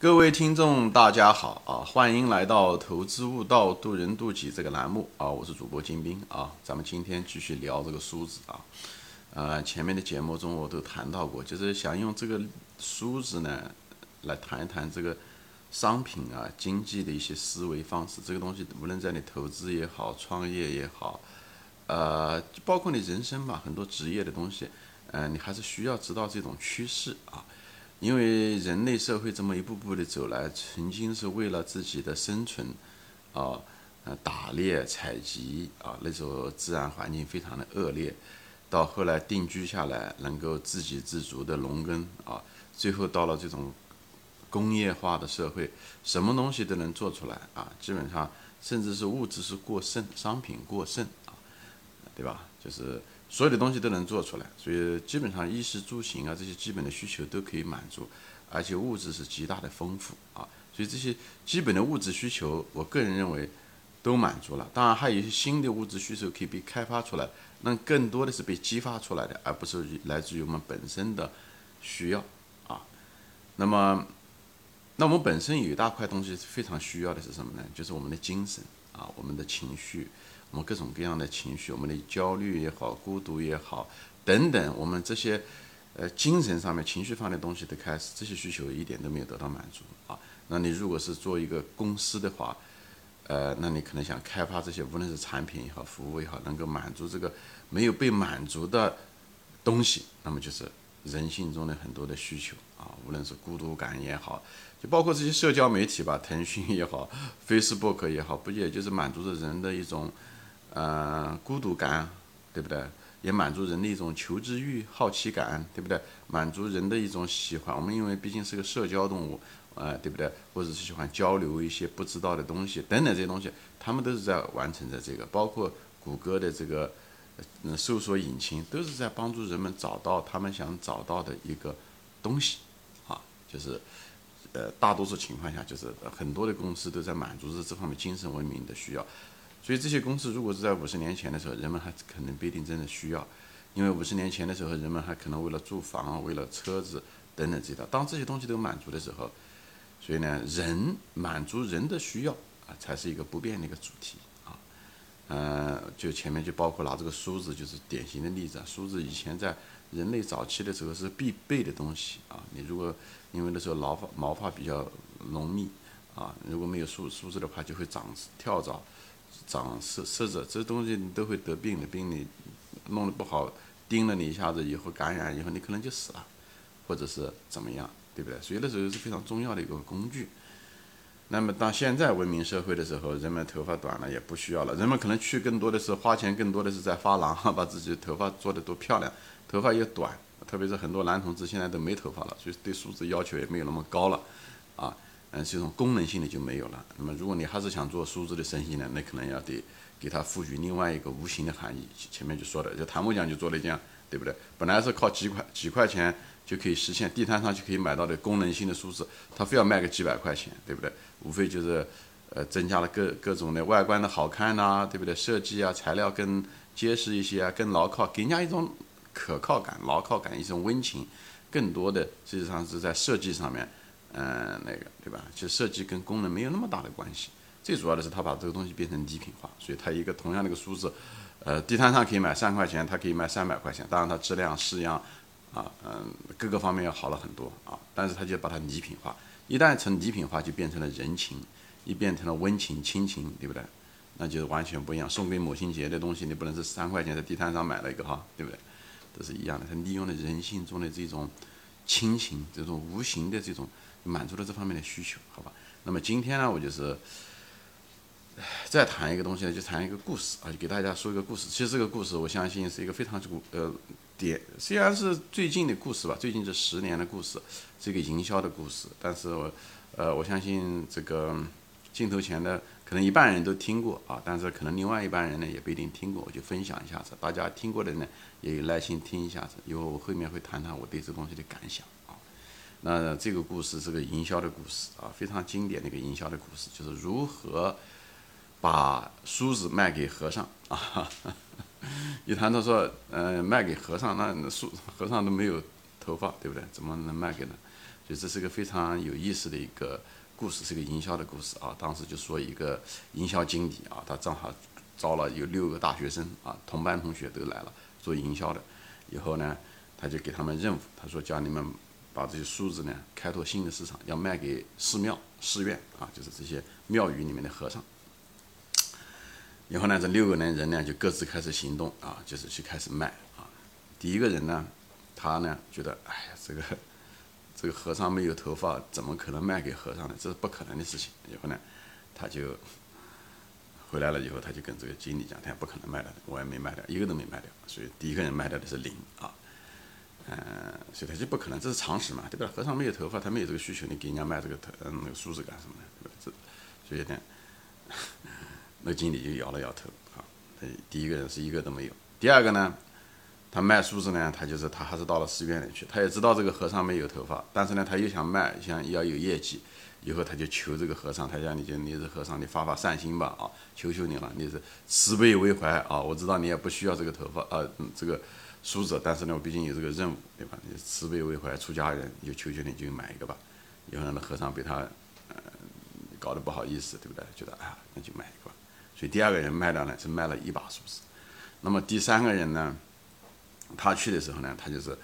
各位听众，大家好啊！欢迎来到《投资悟道，渡人渡己》这个栏目啊！我是主播金兵啊！咱们今天继续聊这个梳子啊。呃，前面的节目中我都谈到过，就是想用这个梳子呢，来谈一谈这个商品啊、经济的一些思维方式。这个东西无论在你投资也好、创业也好，呃，包括你人生吧，很多职业的东西，呃，你还是需要知道这种趋势啊。因为人类社会这么一步步的走来，曾经是为了自己的生存，啊，呃，打猎采集啊，那时候自然环境非常的恶劣，到后来定居下来，能够自给自足的农耕啊，最后到了这种工业化的社会，什么东西都能做出来啊，基本上甚至是物质是过剩，商品过剩啊，对吧？就是。所有的东西都能做出来，所以基本上衣食住行啊这些基本的需求都可以满足，而且物质是极大的丰富啊，所以这些基本的物质需求，我个人认为都满足了。当然还有一些新的物质需求可以被开发出来，那更多的是被激发出来的，而不是来自于我们本身的需要啊。那么，那我们本身有一大块东西非常需要的是什么呢？就是我们的精神啊，我们的情绪。我们各种各样的情绪，我们的焦虑也好，孤独也好，等等，我们这些，呃，精神上面、情绪方面的东西的开始，这些需求一点都没有得到满足啊。那你如果是做一个公司的话，呃，那你可能想开发这些，无论是产品也好，服务也好，能够满足这个没有被满足的东西，那么就是人性中的很多的需求啊，无论是孤独感也好，就包括这些社交媒体吧，腾讯也好，Facebook 也好，不也就是满足着人的一种。呃，孤独感，对不对？也满足人的一种求知欲、好奇感，对不对？满足人的一种喜欢。我们因为毕竟是个社交动物，呃，对不对？或者是喜欢交流一些不知道的东西等等这些东西，他们都是在完成着这个。包括谷歌的这个嗯搜索引擎，都是在帮助人们找到他们想找到的一个东西，啊，就是呃，大多数情况下，就是很多的公司都在满足着这方面精神文明的需要。所以这些公司如果是在五十年前的时候，人们还可能不一定真的需要，因为五十年前的时候，人们还可能为了住房、为了车子等等这些。当这些东西都满足的时候，所以呢，人满足人的需要啊，才是一个不变的一个主题啊。呃，就前面就包括拿这个梳子，就是典型的例子啊。梳子以前在人类早期的时候是必备的东西啊。你如果因为那时候毛发毛发比较浓密啊，如果没有梳梳子的话，就会长跳蚤。长虱虱子，这东西你都会得病的，病你弄得不好，叮了你一下子以后感染以后，你可能就死了，或者是怎么样，对不对？所以那时候是非常重要的一个工具。那么到现在文明社会的时候，人们头发短了也不需要了，人们可能去更多的是花钱，更多的是在发廊，把自己的头发做得多漂亮，头发也短，特别是很多男同志现在都没头发了，所以对素质要求也没有那么高了，啊。嗯，这种功能性的就没有了。那么，如果你还是想做数字的生意呢，那可能要得给它赋予另外一个无形的含义。前面就说的，就谭木匠就做了一件，对不对？本来是靠几块几块钱就可以实现，地摊上就可以买到的功能性的梳子，他非要卖个几百块钱，对不对？无非就是呃增加了各各种的外观的好看呐，对不对？设计啊，材料更结实一些啊，更牢靠，给人家一种可靠感、牢靠感，一种温情。更多的实际上是在设计上面。嗯，那个对吧？其实设计跟功能没有那么大的关系，最主要的是他把这个东西变成礼品化，所以它一个同样的一个梳子，呃，地摊上可以买三块钱，它可以卖三百块钱，当然它质量式样啊，嗯，各个方面要好了很多啊，但是他就把它礼品化，一旦成礼品化，就变成了人情，一变成了温情亲情，对不对？那就是完全不一样。送给母亲节的东西，你不能是三块钱在地摊上买了一个哈，对不对？都是一样的，他利用了人性中的这种亲情，这种无形的这种。满足了这方面的需求，好吧？那么今天呢，我就是再谈一个东西呢，就谈一个故事啊，就给大家说一个故事。其实这个故事，我相信是一个非常古呃点，虽然是最近的故事吧，最近这十年的故事，是一个营销的故事。但是我呃，我相信这个镜头前的可能一半人都听过啊，但是可能另外一半人呢也不一定听过，我就分享一下子。大家听过的呢，也有耐心听一下子，因为我后面会谈谈我对这东西的感想。那这个故事是个营销的故事啊，非常经典的一个营销的故事，就是如何把梳子卖给和尚啊。一谈到说，呃，卖给和尚，那梳和尚都没有头发，对不对？怎么能卖给呢？所以这是个非常有意思的一个故事，是个营销的故事啊。当时就说一个营销经理啊，他正好招了有六个大学生啊，同班同学都来了做营销的，以后呢，他就给他们任务，他说叫你们把这些梳子呢开拓新的市场，要卖给寺庙、寺院啊，就是这些庙宇里面的和尚。以后呢，这六个人人呢就各自开始行动啊，就是去开始卖啊。第一个人呢，他呢觉得，哎呀，这个这个和尚没有头发，怎么可能卖给和尚呢？这是不可能的事情。以后呢，他就回来了以后，他就跟这个经理讲，他不可能卖掉的，我也没卖掉，一个都没卖掉。所以第一个人卖掉的是零啊，嗯，所以他就不可能，这是常识嘛，对吧？和尚没有头发，他没有这个需求，你给人家卖这个头，嗯，那个梳子干什么呢？对吧？这所以呢。那经理就摇了摇头，啊，他第一个人是一个都没有。第二个呢，他卖梳子呢，他就是他还是到了寺院里去，他也知道这个和尚没有头发，但是呢，他又想卖，想要有业绩，以后他就求这个和尚，他讲你就你是和尚，你发发善心吧，啊，求求你了，你是慈悲为怀啊，我知道你也不需要这个头发，呃，这个梳子，但是呢，我毕竟有这个任务，对吧？慈悲为怀，出家人，就求求你就买一个吧。以后那和尚被他呃搞得不好意思，对不对？觉得啊，那就买一个。吧。所以第二个人卖掉呢，是卖了一把梳子。那么第三个人呢，他去的时候呢，他就是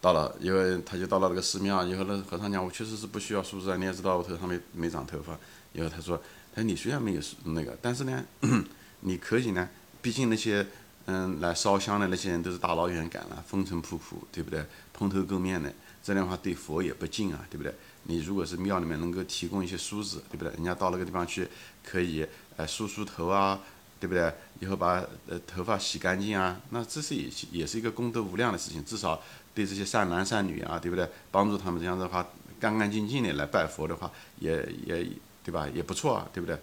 到了，因为他就到了这个寺庙。以后那和尚讲，我确实是不需要梳子啊，你也知道我头上没没长头发。以后他说，他说你虽然没有那个，但是呢，你可以呢，毕竟那些嗯来烧香的那些人都是大老远赶了，风尘仆仆，对不对？蓬头垢面的，这样的话对佛也不敬啊，对不对？你如果是庙里面能够提供一些梳子，对不对？人家到那个地方去可以，呃，梳梳头啊，对不对？以后把呃头发洗干净啊，那这是也也是一个功德无量的事情。至少对这些善男善女啊，对不对？帮助他们这样的话，干干净净的来拜佛的话，也也对吧？也不错啊，对不对？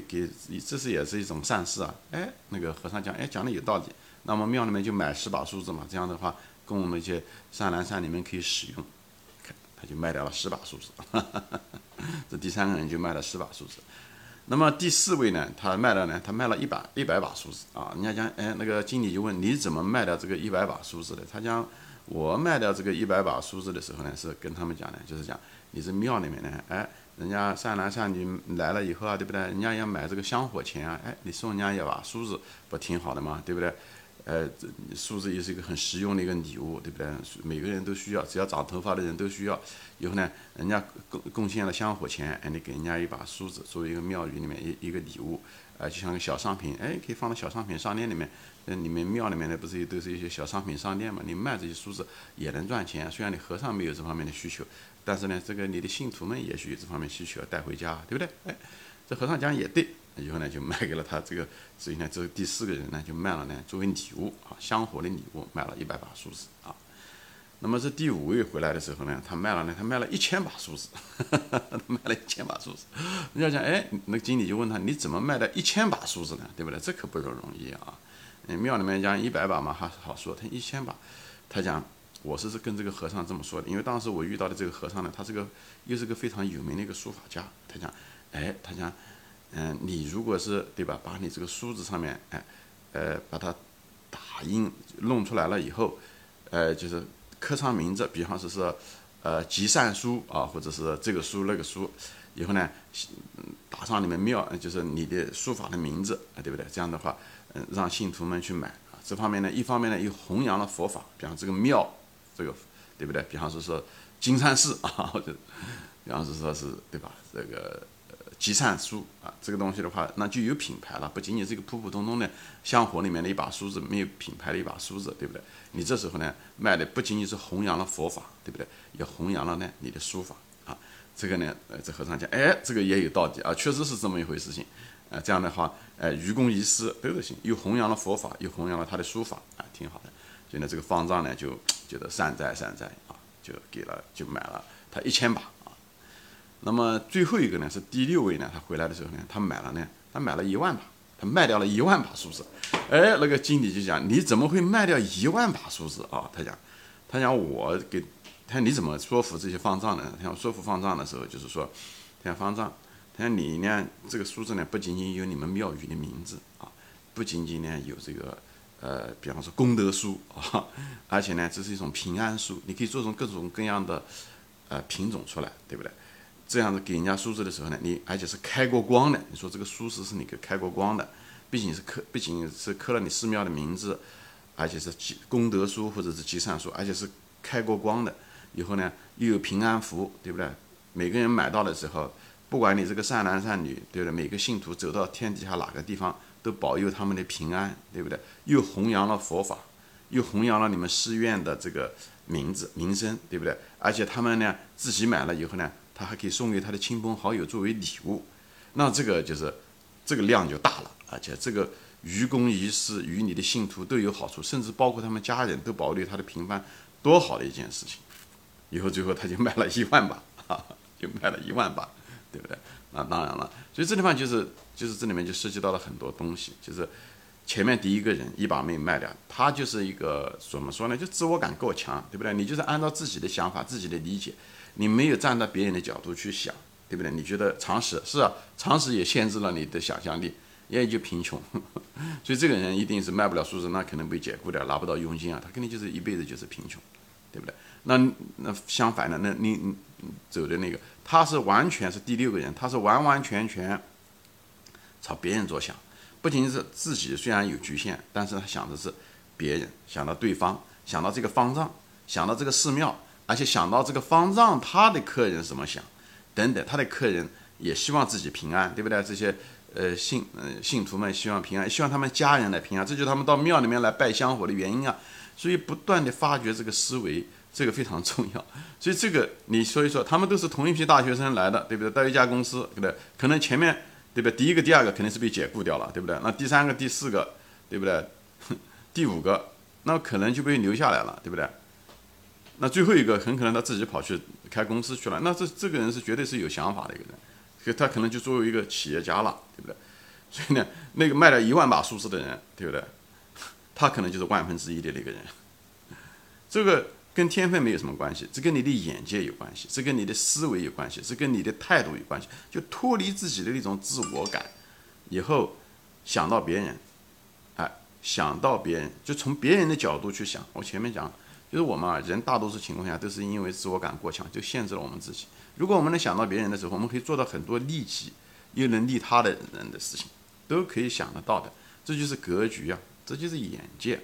给，给这是也是一种善事啊。哎，那个和尚讲，哎，讲的有道理。那么庙里面就买十把梳子嘛，这样的话供我们一些善男善女们可以使用。看他就卖掉了十把梳子，这第三个人就卖了十把梳子。那么第四位呢？他卖了呢？他卖了一百一百把梳子啊！人家讲，哎，那个经理就问你怎么卖掉这个一百把梳子的？他讲，我卖掉这个一百把梳子的时候呢，是跟他们讲的，就是讲你是庙里面呢，哎，人家善男善女来了以后啊，对不对？人家要买这个香火钱啊，哎，你送人家一把梳子，不挺好的吗？对不对？呃，梳子也是一个很实用的一个礼物，对不对？每个人都需要，只要长头发的人都需要。以后呢，人家贡贡献了香火钱，哎，你给人家一把梳子，作为一个庙宇里面一一个礼物，啊，就像个小商品，哎，可以放到小商品商店里面。那你们庙里面呢，不是都是一些小商品商店嘛？你卖这些梳子也能赚钱。虽然你和尚没有这方面的需求，但是呢，这个你的信徒们也许有这方面需求，要带回家，对不对？哎，这和尚讲也对。以后呢，就卖给了他这个，所以呢，这第四个人呢，就卖了呢，作为礼物啊，香火的礼物，卖了一百把梳子啊。那么这第五位回来的时候呢，他卖了呢，他卖了一千把梳子，他卖了一千把梳子。人家讲，哎，那经理就问他，你怎么卖的一千把梳子呢？对不对？这可不容易啊。庙里面讲一百把嘛，还好说，他一千把，他讲，我是是跟这个和尚这么说的，因为当时我遇到的这个和尚呢，他是个又是个非常有名的一个书法家，他讲，哎，他讲。嗯，你如果是对吧，把你这个梳子上面，哎，呃，把它打印弄出来了以后，呃，就是刻上名字，比方说是，呃，集善书啊，或者是这个书那个书，以后呢，打上你们庙，就是你的书法的名字啊，对不对？这样的话，嗯，让信徒们去买啊。这方面呢，一方面呢又弘扬了佛法，比方这个庙，这个对不对？比方说是金山寺啊，或者比方说说是对吧？这个呃。集善书啊，这个东西的话，那就有品牌了，不仅仅是一个普普通通的香火里面的一把梳子，没有品牌的一把梳子，对不对？你这时候呢，卖的不仅仅是弘扬了佛法，对不对？也弘扬了呢你的书法啊。这个呢，呃，这和尚讲，哎，这个也有道理啊，确实是这么一回事情。呃，这样的话，呃，愚公移私都是行，又弘扬了佛法，又弘扬了他的书法啊，挺好的。所以呢，这个方丈呢就觉得善哉善哉啊，就给了，就买了他一千把啊。那么最后一个呢是第六位呢，他回来的时候呢，他买了呢，他买了一万把，他卖掉了一万把梳子。哎，那个经理就讲，你怎么会卖掉一万把梳子啊？他讲，他讲我给，他你怎么说服这些方丈呢？他讲说服方丈的时候，就是说，他讲方丈，他讲你呢，这个梳子呢，不仅仅有你们庙宇的名字啊，不仅仅呢有这个，呃，比方说功德书啊，而且呢，这是一种平安书，你可以做成各种各样的。呃品种出来，对不对？这样子给人家书字的时候呢，你而且是开过光的，你说这个书字是你给开过光的，毕竟是刻，毕竟是刻了你寺庙的名字，而且是积功德书或者是积善书，而且是开过光的，以后呢又有平安符，对不对？每个人买到的时候，不管你这个善男善女，对不对？每个信徒走到天底下哪个地方，都保佑他们的平安，对不对？又弘扬了佛法，又弘扬了你们寺院的这个名字名声，对不对？而且他们呢自己买了以后呢。他还可以送给他的亲朋好友作为礼物，那这个就是这个量就大了，而且这个愚公移山与你的信徒都有好处，甚至包括他们家人都保佑他的平安，多好的一件事情！以后最后他就卖了一万把，就卖了一万把，对不对？那当然了，所以这地方就是就是这里面就涉及到了很多东西，就是前面第一个人一把命卖掉，他就是一个怎么说呢？就自我感够强，对不对？你就是按照自己的想法、自己的理解。你没有站在别人的角度去想，对不对？你觉得常识是啊，常识也限制了你的想象力，也就贫穷。所以这个人一定是卖不了数字，那可能被解雇掉，拿不到佣金啊，他肯定就是一辈子就是贫穷，对不对？那那相反的，那你走的那个，他是完全是第六个人，他是完完全全朝别人着想，不仅是自己虽然有局限，但是他想的是别人，想到对方，想到这个方丈，想到这个寺庙。而且想到这个方丈，他的客人怎么想，等等，他的客人也希望自己平安，对不对？这些呃信呃信徒们希望平安，希望他们家人来平安，这就是他们到庙里面来拜香火的原因啊。所以不断的发掘这个思维，这个非常重要。所以这个你说一说，他们都是同一批大学生来的，对不对？到一家公司，对不对？可能前面对不对？第一个、第二个肯定是被解雇掉了，对不对？那第三个、第四个，对不对？第五个，那可能就被留下来了，对不对？那最后一个很可能他自己跑去开公司去了，那这这个人是绝对是有想法的一个人，所以他可能就作为一个企业家了，对不对？所以呢，那个卖了一万把数字的人，对不对？他可能就是万分之一的那个人。这个跟天分没有什么关系，这跟你的眼界有关系，这跟你的思维有关系，这跟你的态度有关系。就脱离自己的那种自我感，以后想到别人，哎，想到别人，就从别人的角度去想。我前面讲。就是我们啊，人大多数情况下都是因为自我感过强，就限制了我们自己。如果我们能想到别人的时候，我们可以做到很多利己又能利他的人的事情，都可以想得到的。这就是格局啊，这就是眼界。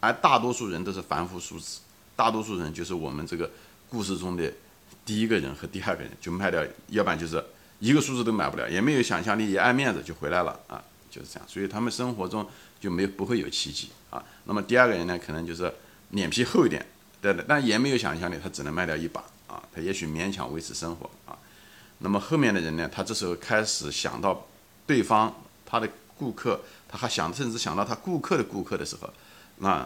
而大多数人都是凡夫俗子，大多数人就是我们这个故事中的第一个人和第二个人，就卖掉，要不然就是一个数字都买不了，也没有想象力，也爱面子就回来了啊，就是这样。所以他们生活中就没有不会有奇迹啊。那么第二个人呢，可能就是。脸皮厚一点，对的，但也没有想象力，他只能卖掉一把啊，他也许勉强维持生活啊。那么后面的人呢，他这时候开始想到对方他的顾客，他还想甚至想到他顾客的顾客的时候，那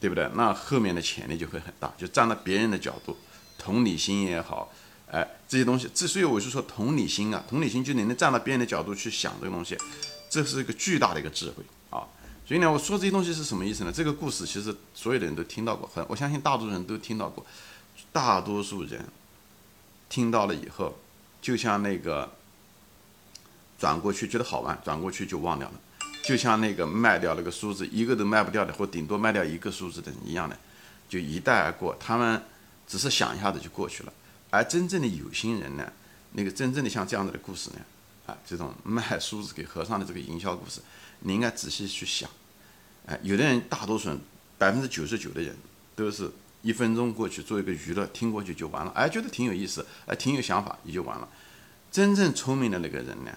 对不对？那后面的潜力就会很大，就站在别人的角度，同理心也好，哎，这些东西，之所以我是说同理心啊，同理心就你能站在别人的角度去想这个东西，这是一个巨大的一个智慧啊。所以呢，我说这些东西是什么意思呢？这个故事其实所有的人都听到过，很我相信大多数人都听到过。大多数人听到了以后，就像那个转过去觉得好玩，转过去就忘掉了，就像那个卖掉那个梳子一个都卖不掉的，或顶多卖掉一个梳子的一样的，就一带而过。他们只是想一下子就过去了。而真正的有心人呢，那个真正的像这样子的故事呢，啊，这种卖梳子给和尚的这个营销故事。你应该仔细去想，哎，有的人，大多数人，百分之九十九的人，都是一分钟过去做一个娱乐，听过去就完了，哎，觉得挺有意思，哎，挺有想法，也就完了。真正聪明的那个人呢，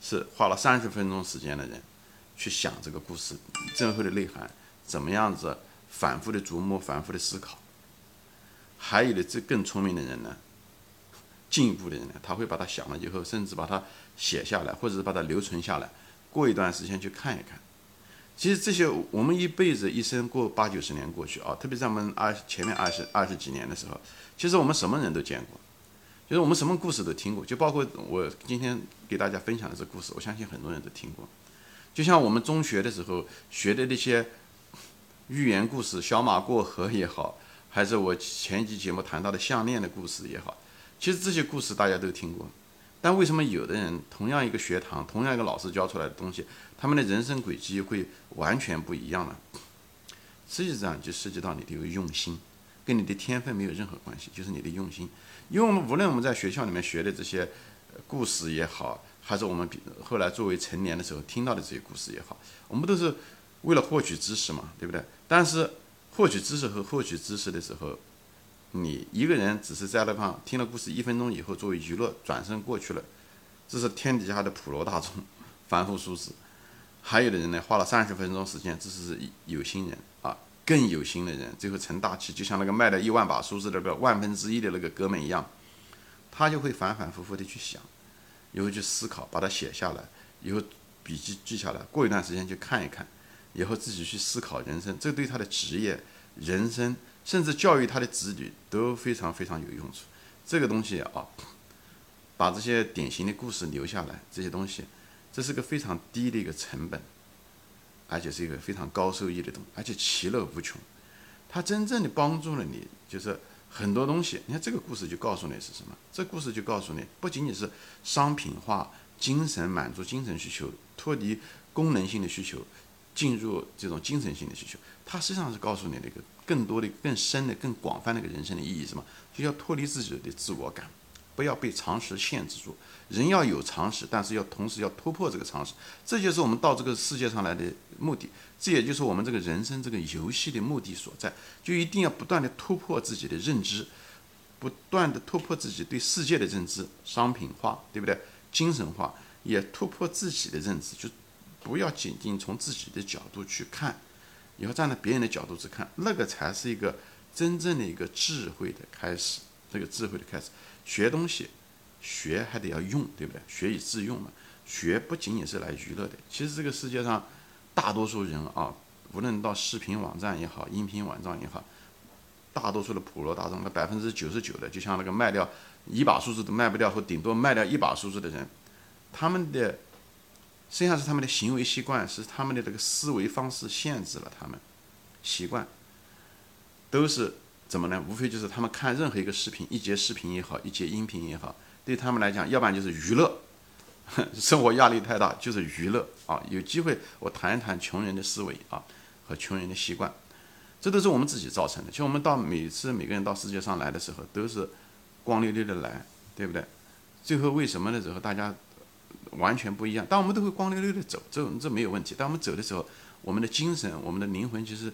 是花了三十分钟时间的人，去想这个故事背后的内涵，怎么样子反复的琢磨，反复的思考。还有的这更聪明的人呢，进一步的人呢，他会把它想了以后，甚至把它写下来，或者是把它留存下来。过一段时间去看一看，其实这些我们一辈子一生过八九十年过去啊，特别在我们二前面二十二十几年的时候，其实我们什么人都见过，就是我们什么故事都听过，就包括我今天给大家分享的这故事，我相信很多人都听过。就像我们中学的时候学的那些寓言故事，小马过河也好，还是我前几节目谈到的项链的故事也好，其实这些故事大家都听过。但为什么有的人同样一个学堂，同样一个老师教出来的东西，他们的人生轨迹会完全不一样呢？实际上就涉及到你的用心，跟你的天分没有任何关系，就是你的用心。因为我们无论我们在学校里面学的这些故事也好，还是我们后来作为成年的时候听到的这些故事也好，我们都是为了获取知识嘛，对不对？但是获取知识和获取知识的时候，你一个人只是在那方听了故事一分钟以后作为娱乐转身过去了，这是天底下的普罗大众、凡夫俗子。还有的人呢，花了三十分钟时间，这是有心人啊，更有心的人最后成大器，就像那个卖了一万把书子的那个万分之一的那个哥们一样，他就会反反复复的去想，以后去思考，把它写下来，以后笔记记下来，过一段时间去看一看，以后自己去思考人生，这对他的职业、人生，甚至教育他的子女都非常非常有用处。这个东西啊，把这些典型的故事留下来，这些东西。这是个非常低的一个成本，而且是一个非常高收益的东西，而且其乐无穷。它真正的帮助了你，就是很多东西。你看这个故事就告诉你是什么？这故事就告诉你，不仅仅是商品化、精神满足精神需求，脱离功能性的需求，进入这种精神性的需求。它实际上是告诉你那个更多的、更深的、更广泛的一个人生的意义，什么？就要脱离自己的自我感。不要被常识限制住，人要有常识，但是要同时要突破这个常识，这就是我们到这个世界上来的目的，这也就是我们这个人生这个游戏的目的所在，就一定要不断的突破自己的认知，不断的突破自己对世界的认知，商品化，对不对？精神化，也突破自己的认知，就不要仅仅从自己的角度去看，也要站在别人的角度去看，那个才是一个真正的一个智慧的开始，这个智慧的开始。学东西，学还得要用，对不对？学以致用嘛。学不仅仅是来娱乐的。其实这个世界上，大多数人啊，无论到视频网站也好，音频网站也好，大多数的普罗大众，那百分之九十九的，就像那个卖掉一把梳子都卖不掉，或顶多卖掉一把梳子的人，他们的实际上是他们的行为习惯，是他们的这个思维方式限制了他们习惯，都是。怎么呢？无非就是他们看任何一个视频，一节视频也好，一节音频也好，对他们来讲，要不然就是娱乐，生活压力太大就是娱乐啊。有机会我谈一谈穷人的思维啊和穷人的习惯，这都是我们自己造成的。就我们到每次每个人到世界上来的时候，都是光溜溜的来，对不对？最后为什么的时候大家完全不一样？但我们都会光溜溜的走，这这没有问题。但我们走的时候，我们的精神、我们的灵魂其实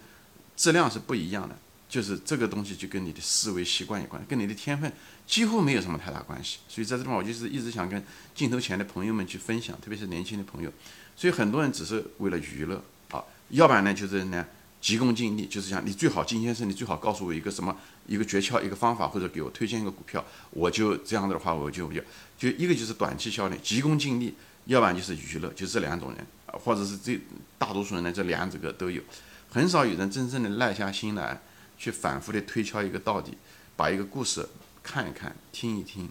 质量是不一样的。就是这个东西就跟你的思维习惯有关，跟你的天分几乎没有什么太大关系。所以在这地方，我就是一直想跟镜头前的朋友们去分享，特别是年轻的朋友。所以很多人只是为了娱乐啊，要不然呢就是呢急功近利，就是想你最好金先生，你最好告诉我一个什么一个诀窍、一个方法，或者给我推荐一个股票，我就这样的话我就就就一个就是短期效应，急功近利；要不然就是娱乐，就这两种人，或者是这大多数人呢这两个都有，很少有人真正的耐下心来。去反复的推敲一个到底，把一个故事看一看、听一听，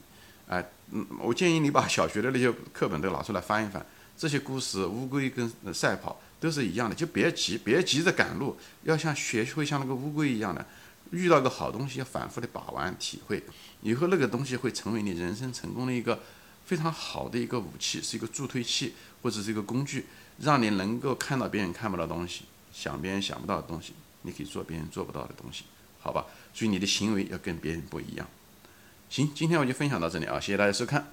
哎，嗯，我建议你把小学的那些课本都拿出来翻一翻，这些故事，乌龟跟赛跑都是一样的，就别急，别急着赶路，要像学会像那个乌龟一样的，遇到个好东西要反复的把玩体会，以后那个东西会成为你人生成功的一个非常好的一个武器，是一个助推器或者是一个工具，让你能够看到别人看不到东西，想别人想不到的东西。你可以做别人做不到的东西，好吧？所以你的行为要跟别人不一样。行，今天我就分享到这里啊，谢谢大家收看。